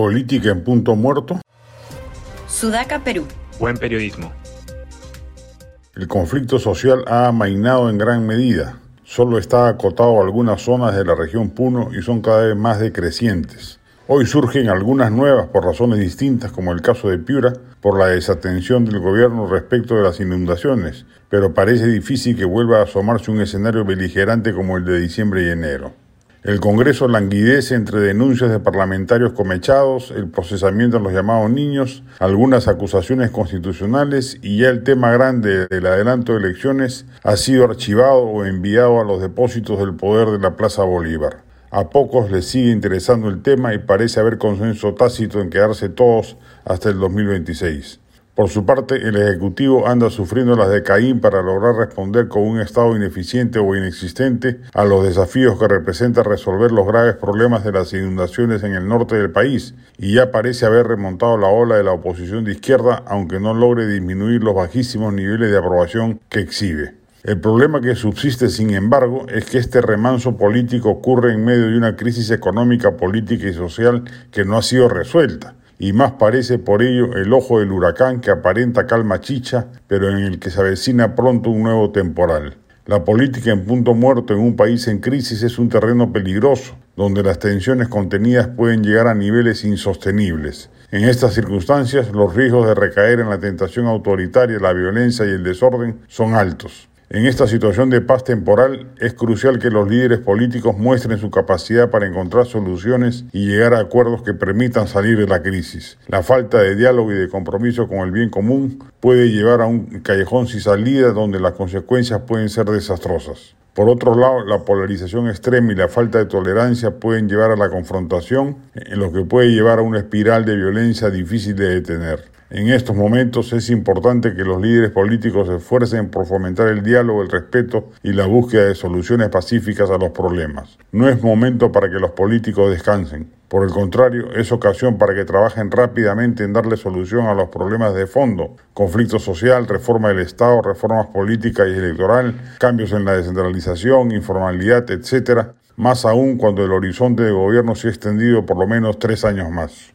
Política en punto muerto. Sudaca, Perú. Buen periodismo. El conflicto social ha amainado en gran medida. Solo está acotado a algunas zonas de la región Puno y son cada vez más decrecientes. Hoy surgen algunas nuevas por razones distintas, como el caso de Piura, por la desatención del gobierno respecto de las inundaciones, pero parece difícil que vuelva a asomarse un escenario beligerante como el de diciembre y enero. El Congreso languidece entre denuncias de parlamentarios comechados, el procesamiento de los llamados niños, algunas acusaciones constitucionales y ya el tema grande del adelanto de elecciones ha sido archivado o enviado a los depósitos del poder de la Plaza Bolívar. A pocos les sigue interesando el tema y parece haber consenso tácito en quedarse todos hasta el 2026. Por su parte, el Ejecutivo anda sufriendo las de Caín para lograr responder con un Estado ineficiente o inexistente a los desafíos que representa resolver los graves problemas de las inundaciones en el norte del país, y ya parece haber remontado la ola de la oposición de izquierda, aunque no logre disminuir los bajísimos niveles de aprobación que exhibe. El problema que subsiste, sin embargo, es que este remanso político ocurre en medio de una crisis económica, política y social que no ha sido resuelta, y más parece por ello el ojo del huracán que aparenta calma chicha, pero en el que se avecina pronto un nuevo temporal. La política en punto muerto en un país en crisis es un terreno peligroso, donde las tensiones contenidas pueden llegar a niveles insostenibles. En estas circunstancias, los riesgos de recaer en la tentación autoritaria, la violencia y el desorden son altos. En esta situación de paz temporal es crucial que los líderes políticos muestren su capacidad para encontrar soluciones y llegar a acuerdos que permitan salir de la crisis. La falta de diálogo y de compromiso con el bien común puede llevar a un callejón sin salida donde las consecuencias pueden ser desastrosas. Por otro lado, la polarización extrema y la falta de tolerancia pueden llevar a la confrontación, en lo que puede llevar a una espiral de violencia difícil de detener. En estos momentos es importante que los líderes políticos se esfuercen por fomentar el diálogo, el respeto y la búsqueda de soluciones pacíficas a los problemas. No es momento para que los políticos descansen. Por el contrario, es ocasión para que trabajen rápidamente en darle solución a los problemas de fondo, conflicto social, reforma del Estado, reformas políticas y electoral, cambios en la descentralización, informalidad, etc., más aún cuando el horizonte de gobierno se ha extendido por lo menos tres años más.